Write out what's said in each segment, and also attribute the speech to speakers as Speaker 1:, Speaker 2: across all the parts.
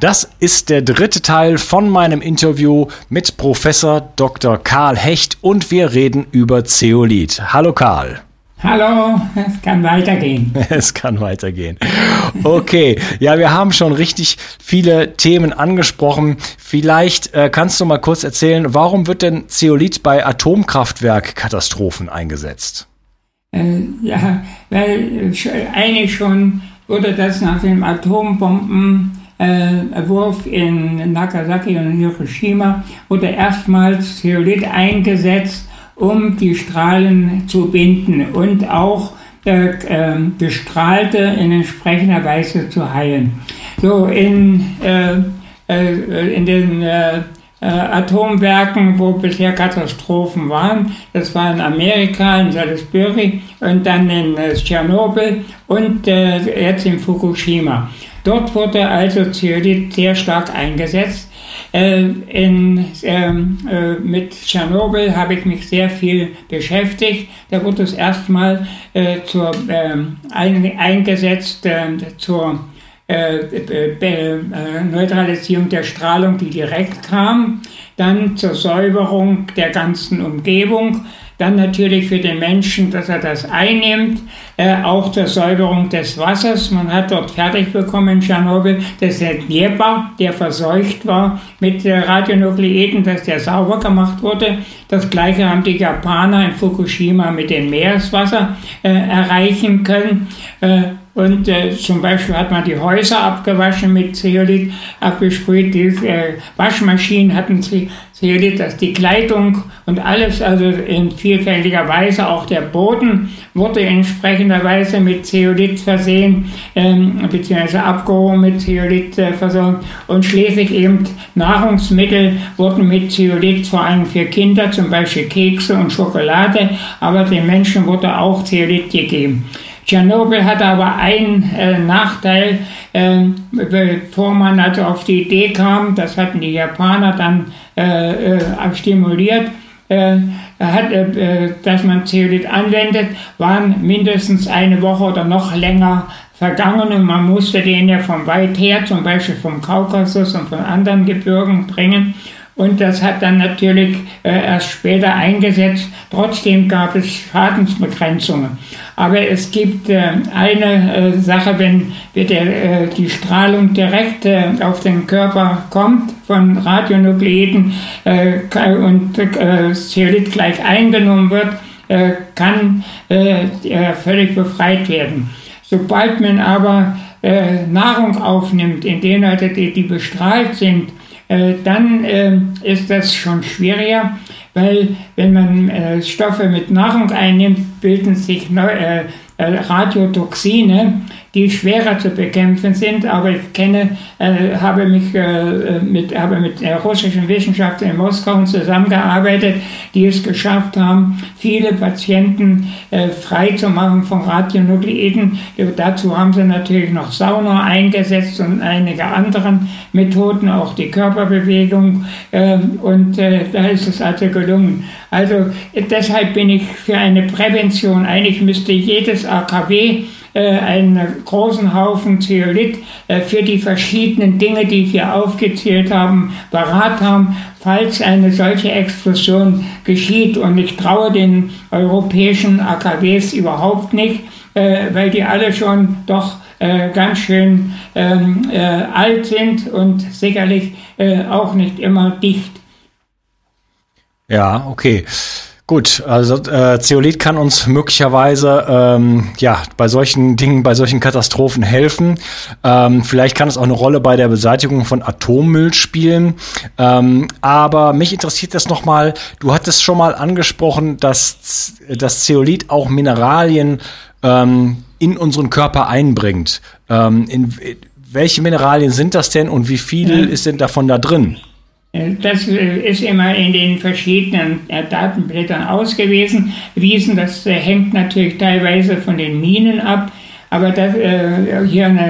Speaker 1: das ist der dritte Teil von meinem Interview mit Professor Dr. Karl Hecht und wir reden über Zeolit. Hallo Karl.
Speaker 2: Hallo, es kann weitergehen.
Speaker 1: Es kann weitergehen. Okay, ja, wir haben schon richtig viele Themen angesprochen. Vielleicht äh, kannst du mal kurz erzählen, warum wird denn Zeolit bei Atomkraftwerkkatastrophen eingesetzt?
Speaker 2: Äh, ja, weil äh, eigentlich schon wurde das nach dem Atombomben äh, Wurf in Nagasaki und Hiroshima wurde erstmals Zeolit eingesetzt, um die Strahlen zu binden und auch äh, äh, Bestrahlte in entsprechender Weise zu heilen. So in, äh, äh in den äh, Atomwerken, wo bisher Katastrophen waren. Das war in Amerika, in Salisbury und dann in Tschernobyl und jetzt in Fukushima. Dort wurde also Zeolit sehr stark eingesetzt. Äh, in, ähm, äh, mit Tschernobyl habe ich mich sehr viel beschäftigt. Da wurde es erstmal äh, zur, ähm, ein, eingesetzt ähm, zur äh, äh, Neutralisierung der Strahlung, die direkt kam, dann zur Säuberung der ganzen Umgebung dann natürlich für den Menschen, dass er das einnimmt, äh, auch zur Säuberung des Wassers. Man hat dort fertig bekommen in Tschernobyl, dass der Dnieper, der verseucht war mit äh, Radionukleiden, dass der sauber gemacht wurde. Das gleiche haben die Japaner in Fukushima mit dem Meereswasser äh, erreichen können. Äh, und äh, zum Beispiel hat man die Häuser abgewaschen mit Zeolit, abgesprüht. Die äh, Waschmaschinen hatten Zeolit, dass die Kleidung und alles, also in vielfältiger Weise, auch der Boden wurde in entsprechender Weise mit Zeolit versehen, ähm, beziehungsweise abgehoben mit Zeolit äh, versorgt. Und schließlich eben Nahrungsmittel wurden mit Zeolit vor allem für Kinder, zum Beispiel Kekse und Schokolade, aber den Menschen wurde auch Zeolit gegeben. Tschernobyl hatte aber einen äh, Nachteil, äh, bevor man also auf die Idee kam, das hatten die Japaner dann äh, äh stimuliert, äh, hat, äh, dass man Zeolit anwendet, waren mindestens eine Woche oder noch länger vergangen und man musste den ja von weit her, zum Beispiel vom Kaukasus und von anderen Gebirgen bringen. Und das hat dann natürlich äh, erst später eingesetzt. Trotzdem gab es Schadensbegrenzungen. Aber es gibt äh, eine äh, Sache, wenn äh, die Strahlung direkt äh, auf den Körper kommt von Radionukleiden äh, und Zeolit gleich eingenommen wird, kann völlig befreit werden. Sobald man aber Nahrung aufnimmt, in denen also die, bestrahlt sind, äh, dann äh, ist das schon schwieriger, weil wenn man äh, Stoffe mit Nahrung einnimmt, bilden sich Radiotoxine, die schwerer zu bekämpfen sind. Aber ich kenne, äh, habe mich äh, mit, habe mit russischen Wissenschaftlern in Moskau zusammengearbeitet, die es geschafft haben, viele Patienten äh, frei zu machen von Radionukleiden. Dazu haben sie natürlich noch Sauna eingesetzt und einige anderen Methoden, auch die Körperbewegung. Äh, und äh, da ist es also gelungen. Also deshalb bin ich für eine Prävention. Eigentlich müsste jedes AKW äh, einen großen Haufen Zeolit äh, für die verschiedenen Dinge, die hier aufgezählt habe, parat haben, falls eine solche Explosion geschieht. Und ich traue den europäischen AKWs überhaupt nicht, äh, weil die alle schon doch ganz schön ähm, alt sind und sicherlich auch nicht immer dicht.
Speaker 1: Ja, okay. Gut, also äh, Zeolit kann uns möglicherweise ähm, ja bei solchen Dingen, bei solchen Katastrophen helfen. Ähm, vielleicht kann es auch eine Rolle bei der Beseitigung von Atommüll spielen. Ähm, aber mich interessiert das nochmal. Du hattest schon mal angesprochen, dass das Zeolit auch Mineralien ähm, in unseren Körper einbringt. Ähm, in, welche Mineralien sind das denn und wie viel mhm. ist denn davon da drin?
Speaker 2: Äh, das äh, ist immer in den verschiedenen äh, Datenblättern ausgewiesen. Wiesen, das hängt natürlich teilweise von den Minen ab. Aber das, hier in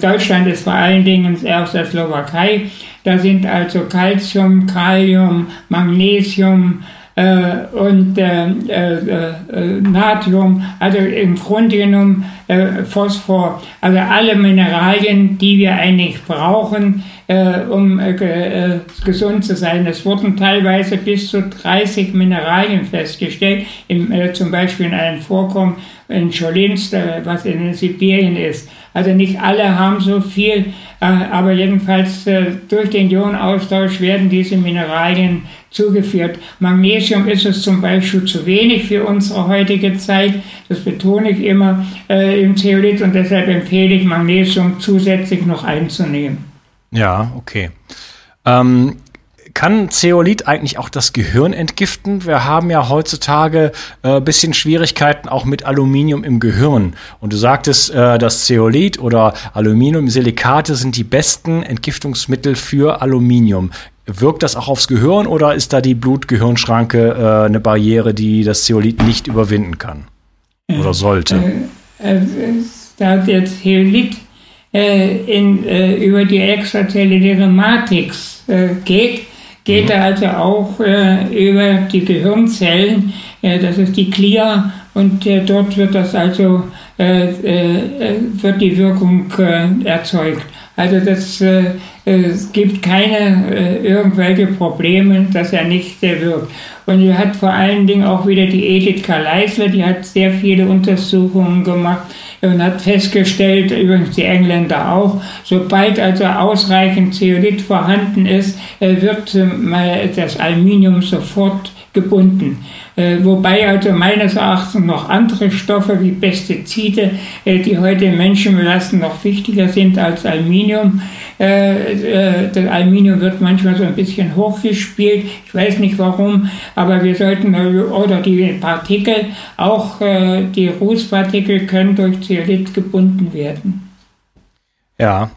Speaker 2: Deutschland ist vor allen Dingen aus der Slowakei. Da sind also Calcium, Kalium, Magnesium, äh, und äh, äh, Natrium, also im Grunde genommen Phosphor, also alle Mineralien, die wir eigentlich brauchen, um gesund zu sein. Es wurden teilweise bis zu 30 Mineralien festgestellt, im, zum Beispiel in einem Vorkommen in Cholinsk, was in Sibirien ist. Also nicht alle haben so viel, aber jedenfalls durch den Ionenaustausch werden diese Mineralien zugeführt. Magnesium ist es zum Beispiel zu wenig für unsere heutige Zeit. Das betone ich immer äh, im Zeolit und deshalb empfehle ich Magnesium zusätzlich noch einzunehmen.
Speaker 1: Ja, okay. Ähm, kann Zeolit eigentlich auch das Gehirn entgiften? Wir haben ja heutzutage äh, bisschen Schwierigkeiten auch mit Aluminium im Gehirn. Und du sagtest, äh, dass Zeolit oder Aluminiumsilikate sind die besten Entgiftungsmittel für Aluminium. Wirkt das auch aufs Gehirn oder ist da die Blut-Gehirn-Schranke äh, eine Barriere, die das Zeolit nicht überwinden kann? Oder sollte?
Speaker 2: Äh, äh, da der Zeolit äh, in, äh, über die extrazelluläre Matrix äh, geht, geht mhm. er also auch über die Gehirnzellen, das ist die Glia, und dort wird das also, wird die Wirkung erzeugt. Also das, äh, es gibt keine äh, irgendwelche Probleme, dass er nicht äh, wirkt. Und er hat vor allen Dingen auch wieder die Edith Karleisler, die hat sehr viele Untersuchungen gemacht und hat festgestellt, übrigens die Engländer auch, sobald also ausreichend Zeolit vorhanden ist, äh, wird äh, das Aluminium sofort gebunden. Äh, wobei also meines Erachtens noch andere Stoffe wie Pestizide, die heute Menschen belasten, noch wichtiger sind als Aluminium. Äh, das Aluminium wird manchmal so ein bisschen hochgespielt. Ich weiß nicht warum, aber wir sollten, oder die Partikel, auch die Rußpartikel können durch Zeolit gebunden werden.
Speaker 1: Ja,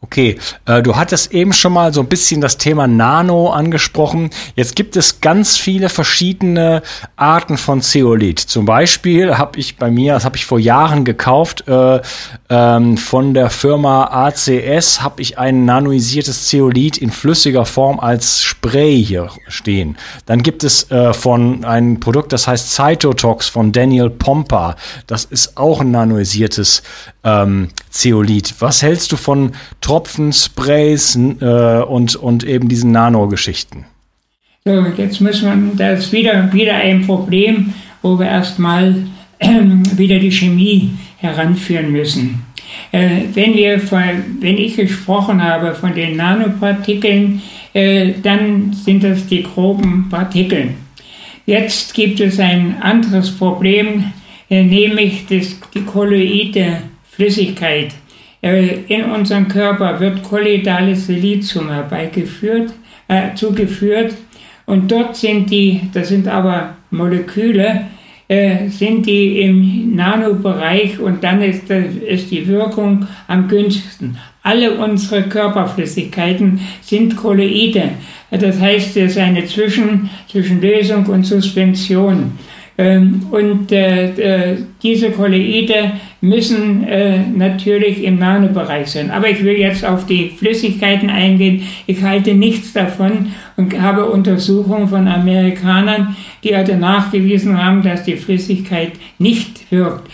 Speaker 1: Okay, äh, du hattest eben schon mal so ein bisschen das Thema Nano angesprochen. Jetzt gibt es ganz viele verschiedene Arten von Zeolit. Zum Beispiel habe ich bei mir, das habe ich vor Jahren gekauft, äh, ähm, von der Firma ACS habe ich ein nanoisiertes Zeolit in flüssiger Form als Spray hier stehen. Dann gibt es äh, von ein Produkt, das heißt Cytotox von Daniel Pompa. Das ist auch ein nanoisiertes ähm, Zeolit. Was hältst du von Tropfen, Sprays äh, und, und eben diesen Nano-Geschichten?
Speaker 2: So, jetzt muss man, das ist wieder, wieder ein Problem, wo wir erstmal äh, wieder die Chemie heranführen müssen. Äh, wenn, wir von, wenn ich gesprochen habe von den Nanopartikeln, äh, dann sind das die groben Partikel. Jetzt gibt es ein anderes Problem, äh, nämlich das, die kolloide Flüssigkeit. In unserem Körper wird kolloidales Silizium herbeigeführt, äh, zugeführt und dort sind die, das sind aber Moleküle, äh, sind die im Nanobereich und dann ist, ist die Wirkung am günstigsten. Alle unsere Körperflüssigkeiten sind Kolloide. Das heißt, es ist eine Zwischen, Zwischenlösung und Suspension. Ähm, und äh, äh, diese Kolloide müssen äh, natürlich im Nanobereich sein. Aber ich will jetzt auf die Flüssigkeiten eingehen. Ich halte nichts davon und habe Untersuchungen von Amerikanern, die also nachgewiesen haben, dass die Flüssigkeit nicht wirkt.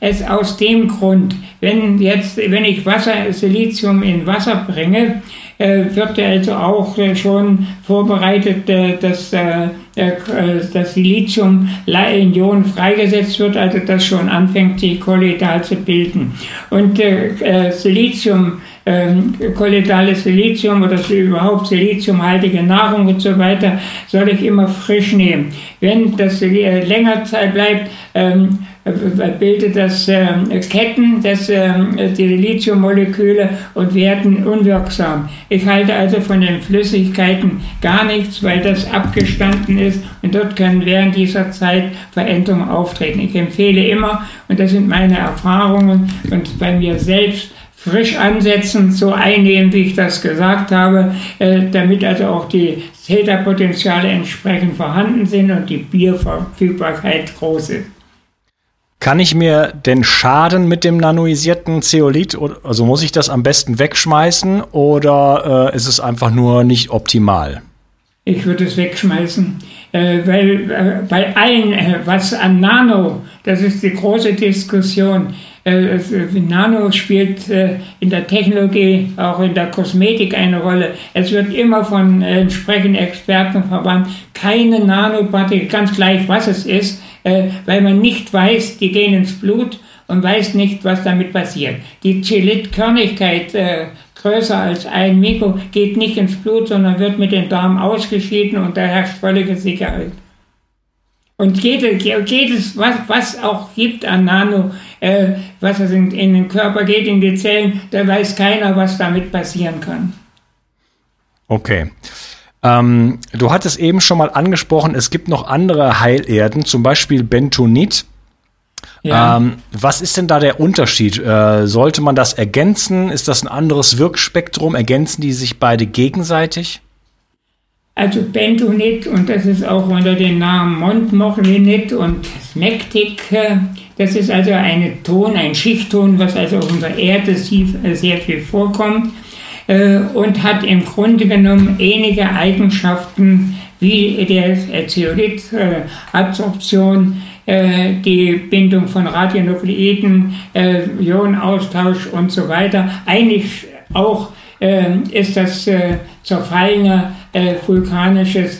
Speaker 2: Es aus dem Grund, wenn jetzt, wenn ich Wasser, Silizium in Wasser bringe, wird also auch schon vorbereitet, dass das Silizium Ionen freigesetzt wird, also das schon anfängt, sich kolloidal zu bilden. Und äh, Silizium, äh, kolloidales Silizium oder überhaupt siliziumhaltige Nahrung und so weiter, soll ich immer frisch nehmen. Wenn das äh, länger Zeit bleibt, ähm, bildet das äh, Ketten, das, äh, die Lithiummoleküle und werden unwirksam. Ich halte also von den Flüssigkeiten gar nichts, weil das abgestanden ist und dort können während dieser Zeit Veränderungen auftreten. Ich empfehle immer, und das sind meine Erfahrungen und bei mir selbst, frisch ansetzen, so einnehmen, wie ich das gesagt habe, äh, damit also auch die Täterpotenziale entsprechend vorhanden sind und die Bierverfügbarkeit groß ist.
Speaker 1: Kann ich mir den Schaden mit dem nanoisierten Zeolit, also muss ich das am besten wegschmeißen oder äh, ist es einfach nur nicht optimal?
Speaker 2: Ich würde es wegschmeißen, äh, weil äh, bei allen, äh, was an Nano, das ist die große Diskussion, Nano spielt äh, in der Technologie, auch in der Kosmetik eine Rolle. Es wird immer von entsprechenden Experten verwandt, keine Nanopartikel, ganz gleich was es ist, äh, weil man nicht weiß, die gehen ins Blut und weiß nicht, was damit passiert. Die Chelit-Körnigkeit, äh, größer als ein Mikro, geht nicht ins Blut, sondern wird mit den Darm ausgeschieden und da herrscht völlige Sicherheit. Und jedes, jedes was, was auch gibt an Nano, äh, was es in, in den Körper geht, in die Zellen, da weiß keiner, was damit passieren kann.
Speaker 1: Okay. Ähm, du hattest eben schon mal angesprochen, es gibt noch andere Heilerden, zum Beispiel Bentonit. Ja. Ähm, was ist denn da der Unterschied? Äh, sollte man das ergänzen? Ist das ein anderes Wirkspektrum? Ergänzen die sich beide gegenseitig?
Speaker 2: Also Bentonit, und das ist auch unter dem Namen Montmorillonit und Smektik, äh, das ist also ein Ton, ein Schichtton, was also auf unserer Erde sehr viel vorkommt. Äh, und hat im Grunde genommen ähnliche Eigenschaften wie der Zeolit-Adsorption, äh, die Bindung von Radionukleiden, äh, Ionenaustausch und so weiter. Eigentlich auch ist das zerfallene vulkanisches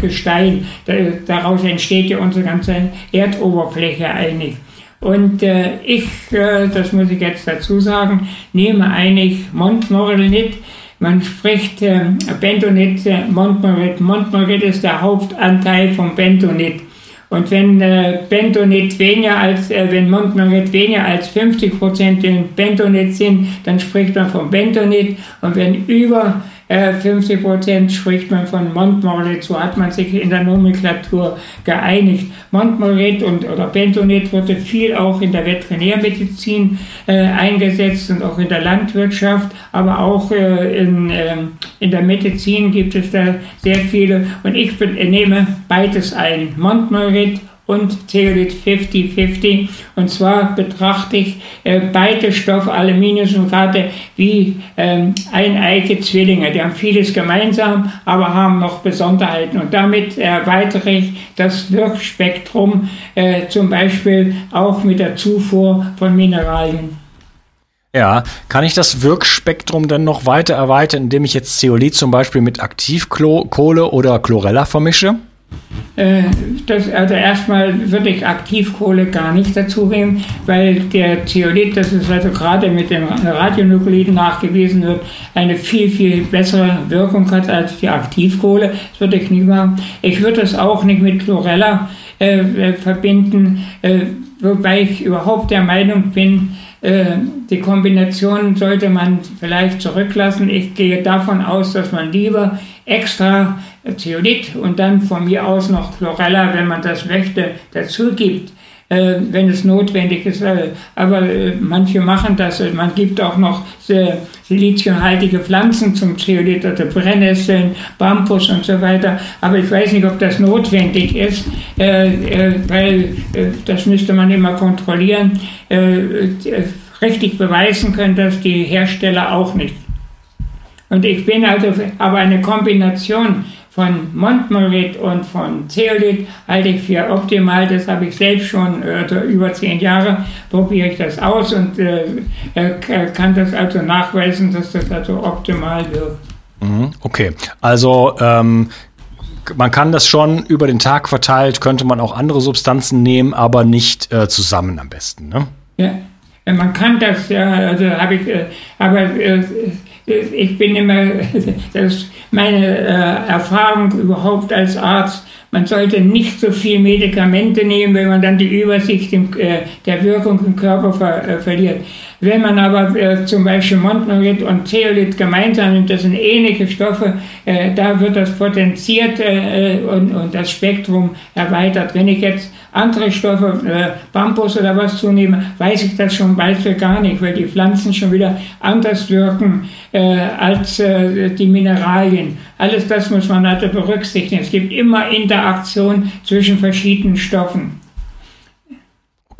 Speaker 2: Gestein. Daraus entsteht ja unsere ganze Erdoberfläche eigentlich. Und äh, ich, äh, das muss ich jetzt dazu sagen, nehme eigentlich Montmorillonit. Man spricht äh, Bentonit, äh, Montmorillonit. Montmorillonit ist der Hauptanteil von Bentonit. Und wenn äh, Bentonit weniger als, äh, wenn Montmorillonit weniger als 50 Prozent in Bentonit sind, dann spricht man von Bentonit. Und wenn über 50 äh, Prozent spricht man von Montmoret, so hat man sich in der Nomenklatur geeinigt. Montmoret und, oder Bentonit wurde viel auch in der Veterinärmedizin äh, eingesetzt und auch in der Landwirtschaft, aber auch äh, in, äh, in der Medizin gibt es da sehr viele und ich nehme beides ein. Montmoret und Zeolit 50-50. Und zwar betrachte ich äh, beide Stoffe, Aluminiumsulfate, wie ähm, eineige Zwillinge. Die haben vieles gemeinsam, aber haben noch Besonderheiten. Und damit erweitere ich das Wirkspektrum, äh, zum Beispiel auch mit der Zufuhr von Mineralien.
Speaker 1: Ja, kann ich das Wirkspektrum dann noch weiter erweitern, indem ich jetzt Zeolit zum Beispiel mit Aktivkohle oder Chlorella vermische?
Speaker 2: Äh, das, also erstmal würde ich Aktivkohle gar nicht dazu nehmen, weil der Zeolit, das ist also gerade mit dem Radionukliden nachgewiesen wird, eine viel, viel bessere Wirkung hat als die Aktivkohle. Das würde ich nicht machen. Ich würde es auch nicht mit Chlorella äh, äh verbinden. Äh, wobei ich überhaupt der Meinung bin, äh, die Kombination sollte man vielleicht zurücklassen. Ich gehe davon aus, dass man lieber extra Zeolit und dann von mir aus noch Chlorella, wenn man das möchte, dazu gibt äh, wenn es notwendig ist. Äh, aber äh, manche machen das. Man gibt auch noch siliziumhaltige Pflanzen zum Zeolit, also Brennnesseln, Bambus und so weiter. Aber ich weiß nicht, ob das notwendig ist, weil das müsste man immer kontrollieren. Richtig beweisen können das die Hersteller auch nicht. Und ich bin also aber eine Kombination von Montmorit und von Zeolit halte ich für optimal. Das habe ich selbst schon äh, über zehn Jahre probiere ich das aus und äh, kann das also nachweisen, dass das also optimal wirkt.
Speaker 1: Mhm, okay, also ähm, man kann das schon über den Tag verteilt, könnte man auch andere Substanzen nehmen, aber nicht äh, zusammen am besten, ne?
Speaker 2: Ja, man kann das, ja, also habe ich, äh, aber äh, ich bin immer, das ist meine äh, Erfahrung überhaupt als Arzt, man sollte nicht so viel Medikamente nehmen, wenn man dann die Übersicht im, äh, der Wirkung im Körper ver, äh, verliert. Wenn man aber äh, zum Beispiel Montmorit und Zeolit gemeinsam nimmt, das sind ähnliche Stoffe, äh, da wird das potenziert äh, und, und, das Spektrum erweitert. Wenn ich jetzt andere Stoffe, äh, Bambus oder was zunehme, weiß ich das schon bald für gar nicht, weil die Pflanzen schon wieder anders wirken äh, als äh, die Mineralien. Alles das muss man also berücksichtigen. Es gibt immer Interaktion zwischen verschiedenen Stoffen.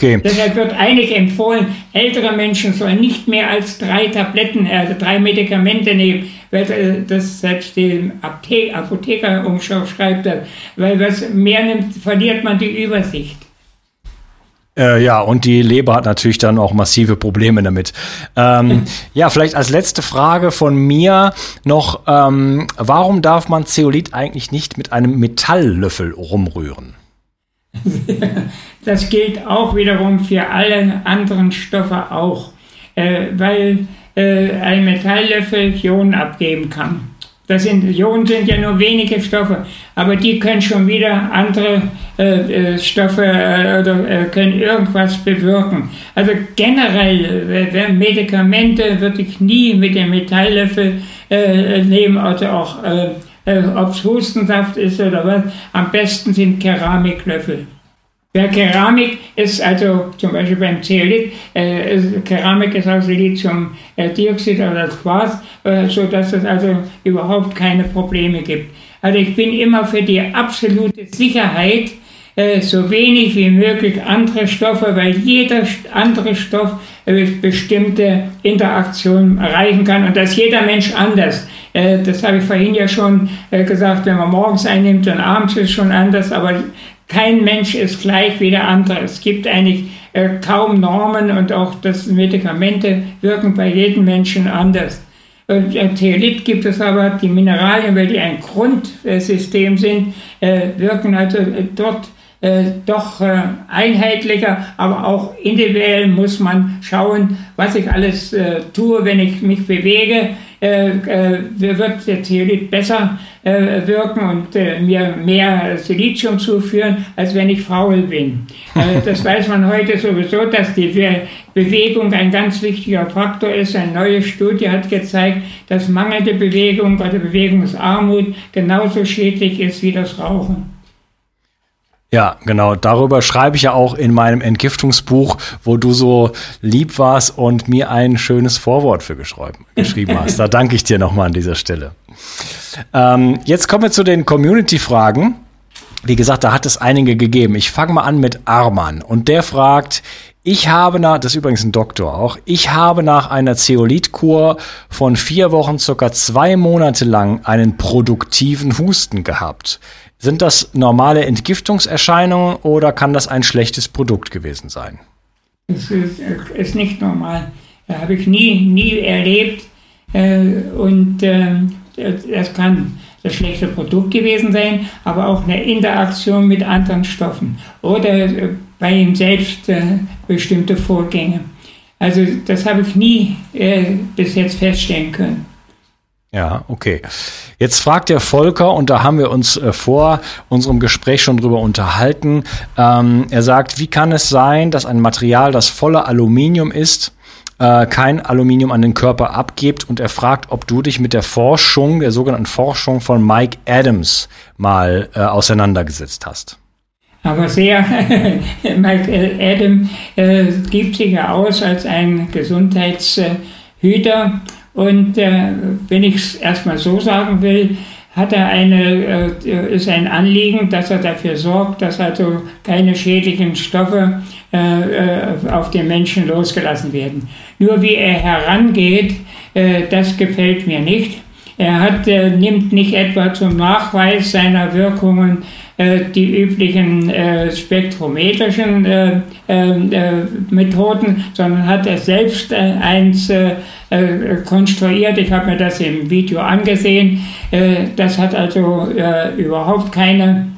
Speaker 2: Okay. Deshalb wird eigentlich empfohlen, ältere Menschen sollen nicht mehr als drei Tabletten, also drei Medikamente nehmen, weil äh, das selbst die Apotheker umschreibt, weil was mehr nimmt, verliert man die Übersicht.
Speaker 1: Äh, ja, und die Leber hat natürlich dann auch massive Probleme damit. Ähm, ja, vielleicht als letzte Frage von mir noch, ähm, warum darf man Zeolit eigentlich nicht mit einem Metalllöffel rumrühren?
Speaker 2: Das gilt auch wiederum für alle anderen Stoffe auch, äh, weil äh, ein Metalllöffel Ionen abgeben kann. Das sind, Ionen sind ja nur wenige Stoffe, aber die können schon wieder andere äh, äh Stoffe äh, oder äh, können irgendwas bewirken. Also generell, äh, Medikamente würde ich nie mit dem Metalllöffel äh, nehmen, also auch, ob es Hustensaft ist oder was. Am besten sind Keramiklöffel. Der Keramik ist also zum Beispiel beim Zeolit, äh, Keramik ist auch Siliziumdioxid oder Quarz, äh, sodass es also überhaupt keine Probleme gibt. Also ich bin immer für die absolute Sicherheit, äh, so wenig wie möglich andere Stoffe, weil jeder andere Stoff äh, bestimmte Interaktionen erreichen kann und das jeder Mensch anders. Äh, das habe ich vorhin ja schon äh, gesagt, wenn man morgens einnimmt und abends ist es schon anders, aber kein Mensch ist gleich wie der andere. Es gibt eigentlich äh, kaum Normen und auch das Medikamente wirken bei jedem Menschen anders. Und äh, Theolit gibt es aber, die Mineralien, weil die ein Grundsystem sind, äh, wirken also äh, dort äh, doch einheitlicher, aber auch individuell muss man schauen, was ich alles tue, wenn ich mich bewege. Äh, äh, wird der Zeolit besser äh, wirken und mir mehr Silizium zuführen, als wenn ich faul bin. das weiß man heute sowieso, dass die Bewegung ein ganz wichtiger Faktor ist. Eine neue Studie hat gezeigt, dass mangelnde Bewegung oder Bewegungsarmut genauso schädlich ist wie das Rauchen.
Speaker 1: Ja, genau. Darüber schreibe ich ja auch in meinem Entgiftungsbuch, wo du so lieb warst und mir ein schönes Vorwort für geschrieben hast. Da danke ich dir nochmal an dieser Stelle. Ähm, jetzt kommen wir zu den Community-Fragen. Wie gesagt, da hat es einige gegeben. Ich fange mal an mit Arman und der fragt, ich habe nach, das ist übrigens ein Doktor auch, ich habe nach einer Zeolitkur von vier Wochen circa zwei Monate lang einen produktiven Husten gehabt. Sind das normale Entgiftungserscheinungen oder kann das ein schlechtes Produkt gewesen sein?
Speaker 2: Es ist, ist nicht normal. Das habe ich nie, nie erlebt. Äh, und äh, das kann das schlechte Produkt gewesen sein, aber auch eine Interaktion mit anderen Stoffen oder äh, bei ihm selbst bestimmte Vorgänge. Also das habe ich nie bis jetzt feststellen können.
Speaker 1: Ja, okay. Jetzt fragt der Volker, und da haben wir uns äh, vor unserem Gespräch schon drüber unterhalten. Ähm, er sagt, wie kann es sein, dass ein Material, das voller Aluminium ist, äh, kein Aluminium an den Körper abgibt? Und er fragt, ob du dich mit der Forschung, der sogenannten Forschung von Mike Adams mal äh, auseinandergesetzt hast.
Speaker 2: Aber sehr, Mike Adams äh, gibt sich ja aus als ein Gesundheitshüter. Und äh, wenn ich es erstmal so sagen will, hat er eine, äh, ist ein Anliegen, dass er dafür sorgt, dass also keine schädlichen Stoffe äh, äh auf den Menschen losgelassen werden. Nur wie er herangeht, äh, das gefällt mir nicht. Er hat, äh, nimmt nicht etwa zum Nachweis seiner Wirkungen die üblichen äh, spektrometrischen äh, äh, Methoden, sondern hat er selbst eins konstruiert. Ich habe mir das im Video angesehen. das hat also überhaupt keine,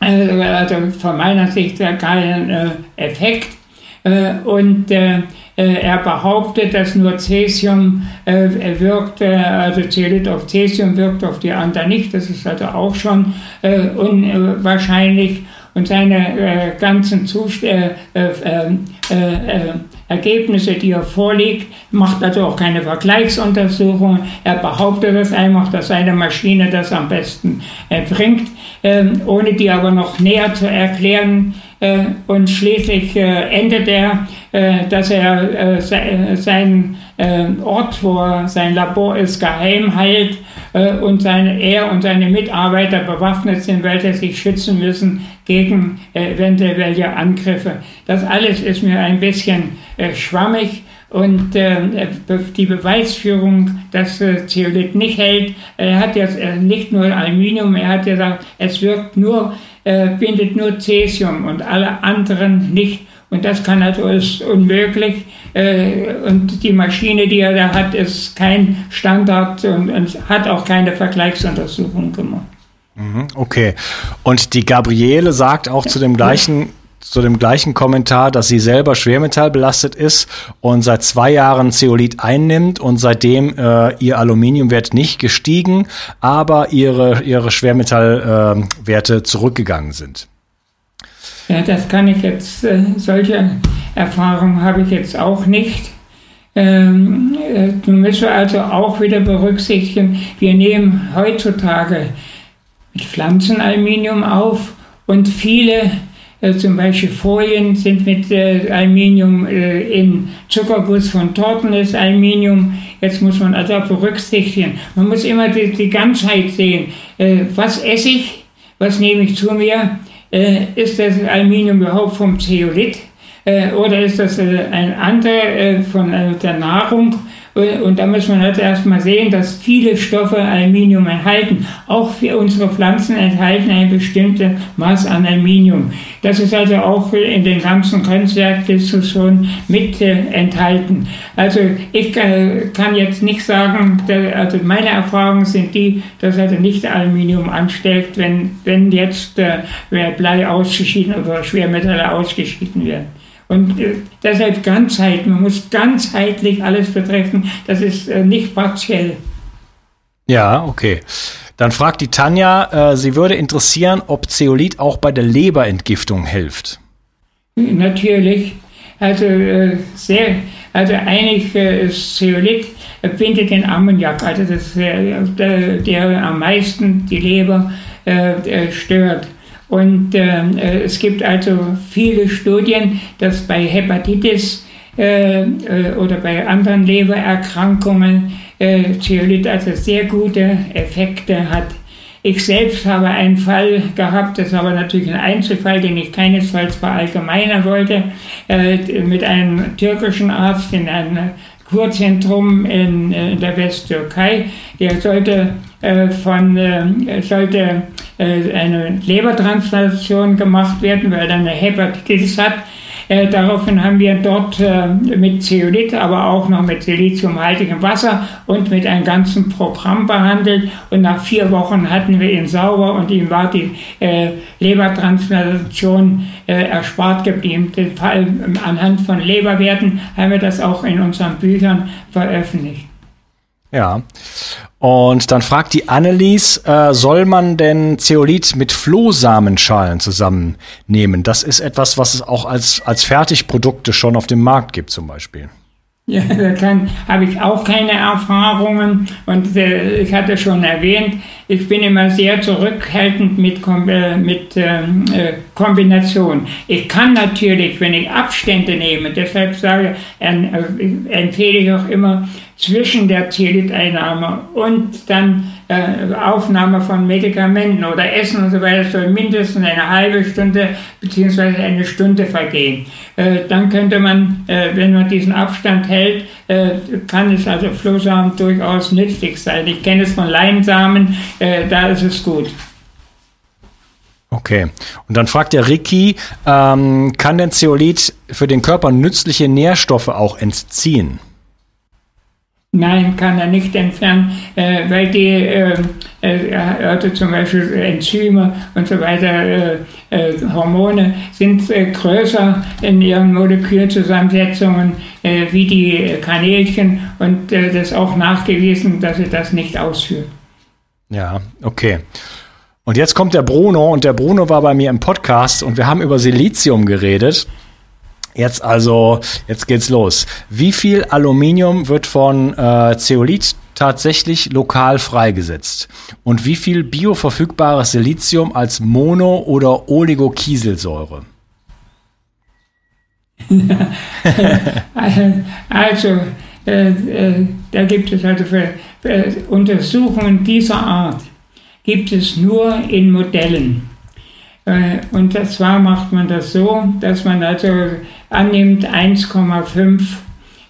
Speaker 2: also von meiner Sicht keinen Effekt. und äh, er behauptet, dass nur Cäsium äh, wirkt, äh, also Zeolit auf Cäsium wirkt auf die anderen nicht. Das ist also auch schon unwahrscheinlich. Und seine ganzen Zust Ergebnisse, die er vorlegt, macht also auch keine Vergleichsuntersuchungen. Er behauptet das einfach, dass seine Maschine das am besten bringt, ähm, ohne die aber noch näher zu erklären, äh, und schließlich äh, endet er, äh, dass er seinen Ort, wo sein Labor ist, geheim hält und seine, er und seine Mitarbeiter bewaffnet sind, weil sie sich schützen müssen gegen eventuelle Angriffe. Das alles ist mir ein bisschen schwammig. Und äh, die Beweisführung, dass äh, Zeolit nicht hält, er hat jetzt äh, nicht nur Aluminium, er hat gesagt, es wirkt nur äh, bindet nur Cäsium und alle anderen nicht. Und das kann also ist unmöglich. Äh, und die Maschine, die er da hat, ist kein Standard und, und hat auch keine Vergleichsuntersuchung gemacht.
Speaker 1: Mhm, okay. Und die Gabriele sagt auch zu dem gleichen zu dem gleichen Kommentar, dass sie selber schwermetallbelastet ist und seit zwei Jahren Zeolit einnimmt und seitdem äh, ihr Aluminiumwert nicht gestiegen, aber ihre, ihre Schwermetallwerte äh, zurückgegangen sind.
Speaker 2: Ja, das kann ich jetzt, äh, solche Erfahrungen habe ich jetzt auch nicht. Ähm, äh, nun müssen wir also auch wieder berücksichtigen, wir nehmen heutzutage mit Pflanzenaluminium auf und viele äh, zum Beispiel Folien sind mit äh, Aluminium äh, in Zuckerguss von Torten ist Aluminium. Jetzt muss man also berücksichtigen. Man muss immer die, die Ganzheit sehen. Äh, was esse ich? Was nehme ich zu mir? Äh, ist das Aluminium überhaupt vom Zeolit? Äh, oder ist das ein anderer von der Nahrung? Und da muss man halt erstmal sehen, dass viele Stoffe Aluminium enthalten. Auch für unsere Pflanzen enthalten ein bestimmtes Maß an Aluminium. Das ist also auch in den ganzen Grenzwertdiskussionen mit äh, enthalten. Also ich äh, kann jetzt nicht sagen, also meine Erfahrungen sind die, dass also nicht Aluminium ansteckt, wenn, wenn jetzt äh, Blei ausgeschieden oder Schwermetalle ausgeschieden werden. Und äh, deshalb Ganzheit, man muss ganzheitlich alles betreffen, das ist äh, nicht partiell.
Speaker 1: Ja, okay. Dann fragt die Tanja, äh, sie würde interessieren, ob Zeolit auch bei der Leberentgiftung hilft.
Speaker 2: Natürlich. Also äh, sehr, also eigentlich äh, Zeolit bindet den Ammoniak, also das, äh, der, der am meisten die Leber äh, stört. Und ähm, äh, es gibt also viele Studien, dass bei Hepatitis äh, äh, oder bei anderen Lebererkrankungen äh, Zeolit also sehr gute Effekte hat. Ich selbst habe einen Fall gehabt, das ist aber natürlich ein Einzelfall, den ich keinesfalls verallgemeinern wollte, äh, mit einem türkischen Arzt in einem Kurzentrum in, äh, in der Westtürkei. Der sollte von äh, sollte äh, eine Lebertransplantation gemacht werden, weil er eine Hepatitis hat. Äh, daraufhin haben wir dort äh, mit Zeolit, aber auch noch mit siliziumhaltigem Wasser und mit einem ganzen Programm behandelt. Und nach vier Wochen hatten wir ihn sauber und ihm war die äh, Lebertransplantation äh, erspart geblieben. Den Fall, anhand von Leberwerten haben wir das auch in unseren Büchern veröffentlicht.
Speaker 1: Ja. Und dann fragt die Annelies, äh, soll man denn Zeolit mit Flohsamenschalen zusammennehmen? Das ist etwas, was es auch als, als Fertigprodukte schon auf dem Markt gibt zum Beispiel.
Speaker 2: Ja, da habe ich auch keine Erfahrungen und äh, ich hatte schon erwähnt, ich bin immer sehr zurückhaltend mit, äh, mit ähm, äh, Kombination. Ich kann natürlich, wenn ich Abstände nehme, deshalb sage, äh, empfehle ich auch immer zwischen der Zeliteinnahme und dann äh, Aufnahme von Medikamenten oder Essen und so weiter soll mindestens eine halbe Stunde bzw. eine Stunde vergehen. Äh, dann könnte man, äh, wenn man diesen Abstand hält, kann es also Flohsamen durchaus nützlich sein. Ich kenne es von Leinsamen, da ist es gut.
Speaker 1: Okay. Und dann fragt der Ricky, ähm, kann denn Zeolit für den Körper nützliche Nährstoffe auch entziehen?
Speaker 2: Nein, kann er nicht entfernen, äh, weil die, äh, äh, also zum Beispiel Enzyme und so weiter, äh, äh, Hormone sind äh, größer in ihren Molekülzusammensetzungen wie die Kanälchen und das ist auch nachgewiesen, dass sie das nicht ausführen.
Speaker 1: Ja, okay. Und jetzt kommt der Bruno und der Bruno war bei mir im Podcast und wir haben über Silizium geredet. Jetzt also, jetzt geht's los. Wie viel Aluminium wird von äh, Zeolit tatsächlich lokal freigesetzt? Und wie viel bioverfügbares Silizium als Mono- oder Oligokieselsäure?
Speaker 2: also, äh, äh, da gibt es also für, für Untersuchungen dieser Art gibt es nur in Modellen. Äh, und zwar macht man das so, dass man also annimmt 1,5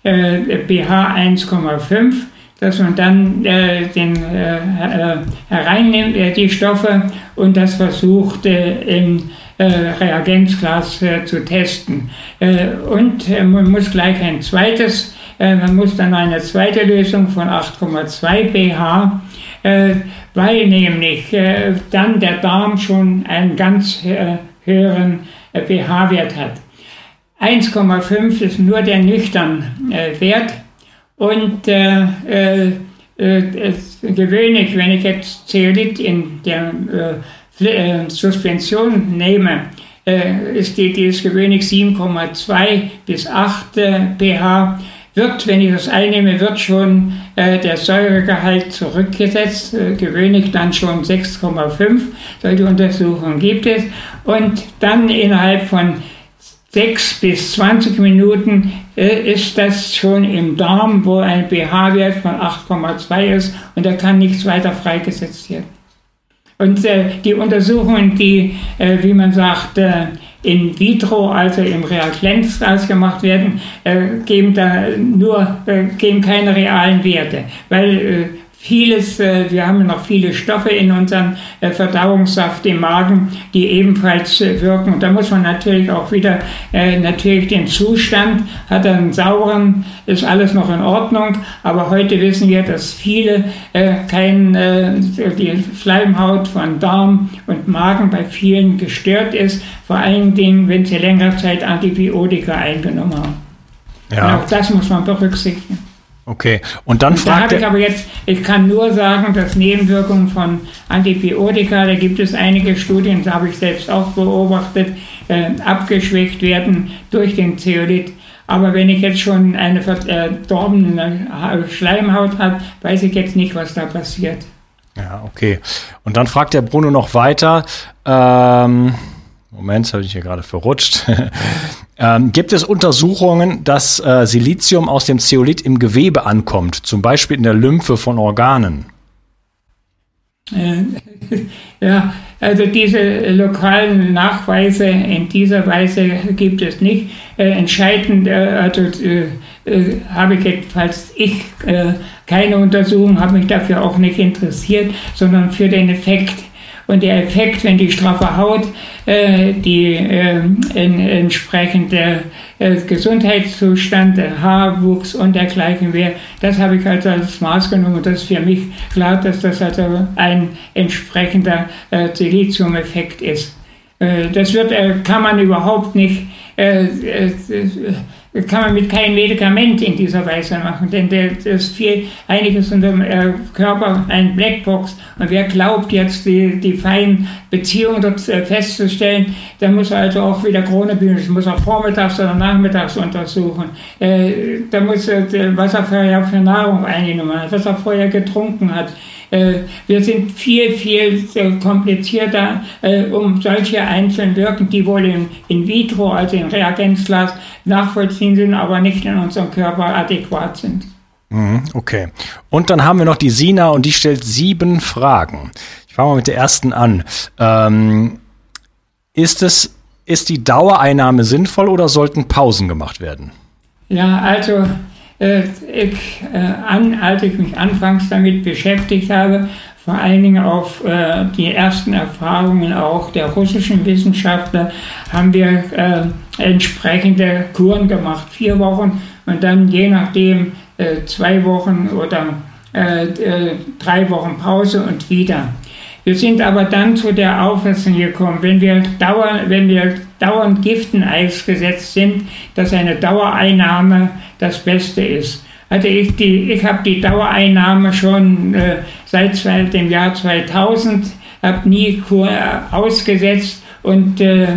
Speaker 2: äh, pH 1,5, dass man dann äh, den, äh, äh hereinnimmt, äh, die Stoffe und das versucht äh, im Reagenzglas zu testen. und man muss gleich ein zweites, man muss dann eine zweite Lösung von 8,2 pH weil nämlich äh, dann der Darm schon einen ganz äh, höheren äh, pH-Wert hat. 1,5 ist nur der nüchtern äh, Wert und äh, äh, gewöhnlich, wenn ich jetzt Zeolit in der Suspension nehme, ist die, die ist gewöhnlich 7,2 bis 8 pH wird, wenn ich das einnehme, wird schon äh, der Säuregehalt zurückgesetzt, äh, gewöhnlich dann schon 6,5. Solche Untersuchungen gibt es. Und dann innerhalb von 6 bis 20 Minuten äh, ist das schon im Darm, wo ein pH-Wert von 8,2 ist und da kann nichts weiter freigesetzt werden. Und äh, die Untersuchungen, die, äh, wie man sagt, äh, in vitro, also im Reagenzglas gemacht werden, äh, geben da nur, äh, geben keine realen Werte, weil äh, vieles, äh, wir haben noch viele Stoffe in unserem äh, Verdauungssaft im Magen, die ebenfalls äh, wirken. Und da muss man natürlich auch wieder natürlich den Zustand, hat er einen sauren, ist alles noch in Ordnung. Aber heute wissen wir, dass viele kein, die Schleimhaut von Darm und Magen bei vielen gestört ist, vor allen Dingen, wenn sie längere Zeit Antibiotika eingenommen haben. Ja. Und auch das muss man berücksichtigen.
Speaker 1: Okay, und dann
Speaker 2: fragt Da habe ich aber jetzt, ich kann nur sagen, dass Nebenwirkungen von Antibiotika, da gibt es einige Studien, das habe ich selbst auch beobachtet, äh, abgeschwächt werden durch den Zeolit. Aber wenn ich jetzt schon eine verdorbene Schleimhaut habe, weiß ich jetzt nicht, was da passiert.
Speaker 1: Ja, okay. Und dann fragt der Bruno noch weiter. Ähm Moment, habe ich hier gerade verrutscht. Ähm, gibt es Untersuchungen, dass äh, Silizium aus dem Zeolit im Gewebe ankommt, zum Beispiel in der Lymphe von Organen?
Speaker 2: Äh, ja, also diese lokalen Nachweise in dieser Weise gibt es nicht. Äh, entscheidend, äh, also äh, äh, habe ich jedenfalls ich keine Untersuchung, habe mich dafür auch nicht interessiert, sondern für den Effekt und der Effekt, wenn die straffe Haut äh, die äh, in, entsprechende äh, Gesundheitszustand, Haarwuchs und dergleichen wäre, das habe ich also als Maß genommen und das ist für mich klar, dass das also ein entsprechender äh, Silizium-Effekt ist. Äh, das wird, äh, kann man überhaupt nicht kann man mit keinem Medikament in dieser Weise machen, denn das ist viel, einiges in dem äh, Körper ein Blackbox. Und wer glaubt jetzt die, die feinen Beziehungen dort äh, festzustellen, der muss also auch wieder Kronebühne, das muss er vormittags oder nachmittags untersuchen. Äh, da muss er, was er vorher für Nahrung eingenommen hat, was er vorher getrunken hat. Äh, wir sind viel, viel komplizierter, äh, um solche einzelnen Wirken, die wohl in, in vitro, also im Reagenzglas, nachvollziehen sind, aber nicht in unserem Körper adäquat sind.
Speaker 1: Mhm, okay. Und dann haben wir noch die Sina und die stellt sieben Fragen. Ich fange mal mit der ersten an. Ähm, ist es, ist die Dauereinnahme sinnvoll oder sollten Pausen gemacht werden?
Speaker 2: Ja, also ich, äh, an, als ich mich anfangs damit beschäftigt habe, vor allen Dingen auf äh, die ersten Erfahrungen auch der russischen Wissenschaftler, haben wir äh, entsprechende Kuren gemacht, vier Wochen und dann je nachdem äh, zwei Wochen oder äh, drei Wochen Pause und wieder. Wir sind aber dann zu der Auffassung gekommen, wenn wir, dauernd, wenn wir dauernd Giften ausgesetzt sind, dass eine Dauereinnahme das Beste ist. Also ich, ich habe die Dauereinnahme schon äh, seit dem Jahr 2000, habe nie Kur ausgesetzt und äh,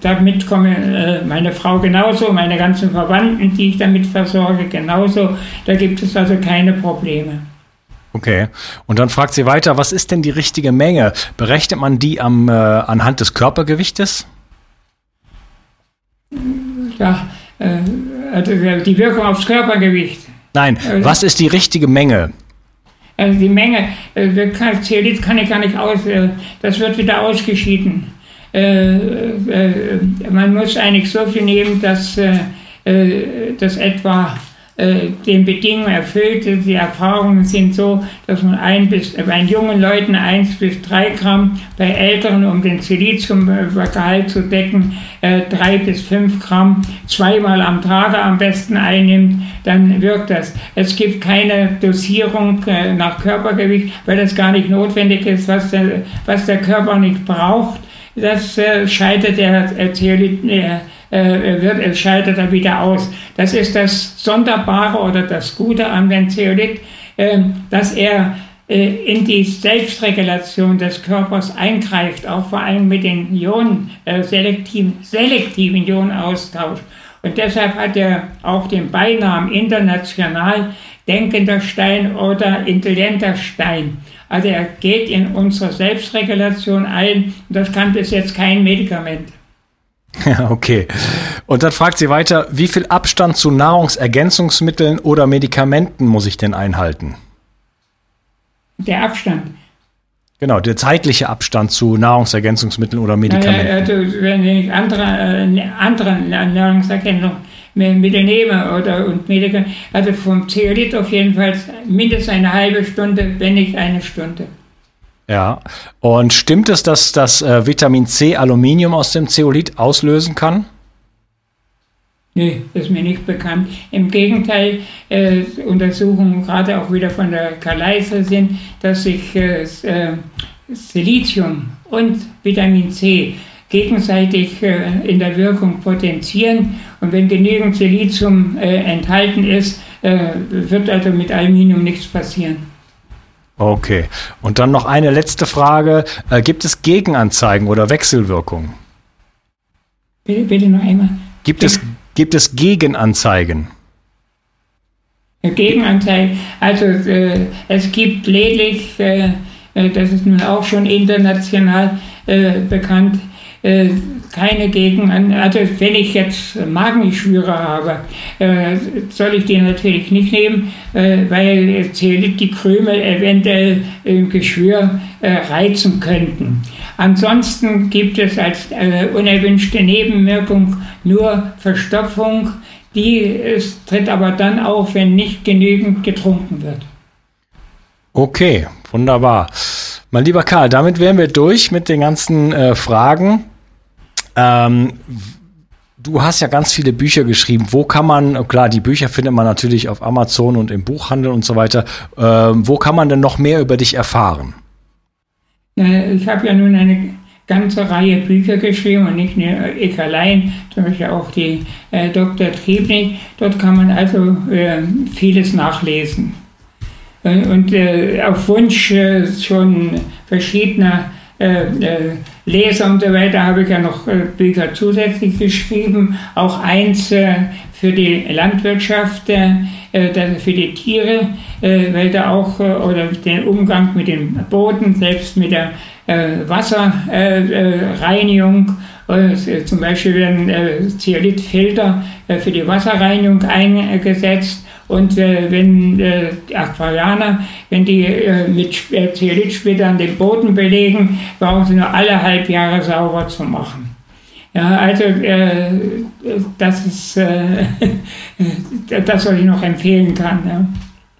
Speaker 2: damit kommen äh, meine Frau genauso, meine ganzen Verwandten, die ich damit versorge, genauso. Da gibt es also keine Probleme.
Speaker 1: Okay. Und dann fragt sie weiter, was ist denn die richtige Menge? Berechnet man die am, äh, anhand des Körpergewichtes?
Speaker 2: Ja, die Wirkung aufs Körpergewicht.
Speaker 1: Nein, also, was ist die richtige Menge?
Speaker 2: Also die Menge, äh, Zeolit kann ich gar nicht aus, äh, das wird wieder ausgeschieden. Äh, äh, man muss eigentlich so viel nehmen, dass, äh, dass etwa äh, den Bedingungen erfüllt. Die Erfahrungen sind so, dass man ein bis, bei jungen Leuten 1 bis 3 Gramm, bei älteren, um den Siliziumgehalt zu decken, äh, 3 bis 5 Gramm zweimal am Tage am besten einnimmt, dann wirkt das. Es gibt keine Dosierung äh, nach Körpergewicht, weil das gar nicht notwendig ist, was der, was der Körper nicht braucht. Das äh, scheitert der Erzähler äh, wird, scheitert er wieder aus. Das ist das Sonderbare oder das Gute an dem Zeolit, äh, dass er äh, in die Selbstregulation des Körpers eingreift, auch vor allem mit den Ionen, äh, selektiven, selektiven Ionenaustausch. Und deshalb hat er auch den Beinamen international denkender Stein oder intelligenter Stein. Also er geht in unsere Selbstregulation ein und das kann bis jetzt kein Medikament.
Speaker 1: Ja, okay. Und dann fragt sie weiter, wie viel Abstand zu Nahrungsergänzungsmitteln oder Medikamenten muss ich denn einhalten?
Speaker 2: Der Abstand.
Speaker 1: Genau, der zeitliche Abstand zu Nahrungsergänzungsmitteln oder Medikamenten.
Speaker 2: Also, wenn ich andere, äh, andere Nahrungsergänzungsmittel nehme oder und Medikamente, also vom Zeolit auf jeden Fall mindestens eine halbe Stunde, wenn nicht eine Stunde.
Speaker 1: Ja. Und stimmt es, dass das äh, Vitamin C Aluminium aus dem Zeolit auslösen kann?
Speaker 2: Nee, ist mir nicht bekannt. Im Gegenteil, äh, Untersuchungen gerade auch wieder von der Kaleise sind, dass sich äh, äh, Silizium und Vitamin C gegenseitig äh, in der Wirkung potenzieren. Und wenn genügend Silizium äh, enthalten ist, äh, wird also mit Aluminium nichts passieren.
Speaker 1: Okay. Und dann noch eine letzte Frage. Äh, gibt es Gegenanzeigen oder Wechselwirkungen?
Speaker 2: Bitte, bitte noch einmal.
Speaker 1: Gibt es, gibt es Gegenanzeigen?
Speaker 2: Gegenanzeigen. Also äh, es gibt lediglich, äh, äh, das ist nun auch schon international äh, bekannt, äh, keine Gegen, also wenn ich jetzt Magengeschwüre habe, äh, soll ich die natürlich nicht nehmen, äh, weil die Krümel eventuell im Geschwür äh, reizen könnten. Ansonsten gibt es als äh, unerwünschte Nebenwirkung nur Verstopfung, die ist, tritt aber dann auf, wenn nicht genügend getrunken wird.
Speaker 1: Okay, wunderbar. Mein lieber Karl, damit wären wir durch mit den ganzen äh, Fragen. Ähm, du hast ja ganz viele Bücher geschrieben. Wo kann man, klar, die Bücher findet man natürlich auf Amazon und im Buchhandel und so weiter. Ähm, wo kann man denn noch mehr über dich erfahren?
Speaker 2: Ich habe ja nun eine ganze Reihe Bücher geschrieben und nicht nur ich allein, zum Beispiel auch die äh, Dr. Triebnik. Dort kann man also äh, vieles nachlesen. Und, und äh, auf Wunsch äh, schon verschiedener äh, äh, Leser und so weiter habe ich ja noch Bücher zusätzlich geschrieben, auch eins für die Landwirtschaft, für die Tiere, weil da auch, oder den Umgang mit dem Boden, selbst mit der Wasserreinigung, zum Beispiel werden Zeolithfilter für die Wasserreinigung eingesetzt und äh, wenn äh, die Aquarianer, wenn die äh, mit Zeolithsplittern den Boden belegen, brauchen sie nur alle halb Jahre sauber zu machen. Ja, also äh, das ist äh, das, was ich noch empfehlen kann. Ja.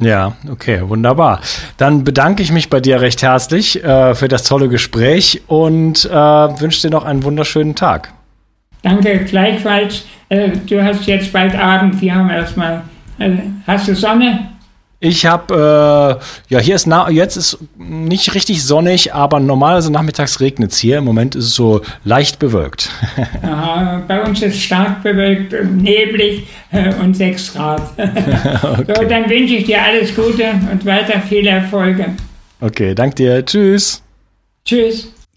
Speaker 1: Ja, okay, wunderbar. Dann bedanke ich mich bei dir recht herzlich äh, für das tolle Gespräch und äh, wünsche dir noch einen wunderschönen Tag.
Speaker 2: Danke, gleichfalls. Äh, du hast jetzt bald Abend, wir haben erstmal äh, hast du Sonne?
Speaker 1: Ich habe, äh, ja, hier ist na, jetzt ist nicht richtig sonnig, aber normalerweise nachmittags regnet es hier. Im Moment ist es so leicht bewölkt.
Speaker 2: Aha, bei uns ist es stark bewölkt, neblig äh, und 6 Grad. okay. So, dann wünsche ich dir alles Gute und weiter viele Erfolge.
Speaker 1: Okay, danke dir. Tschüss.
Speaker 2: Tschüss.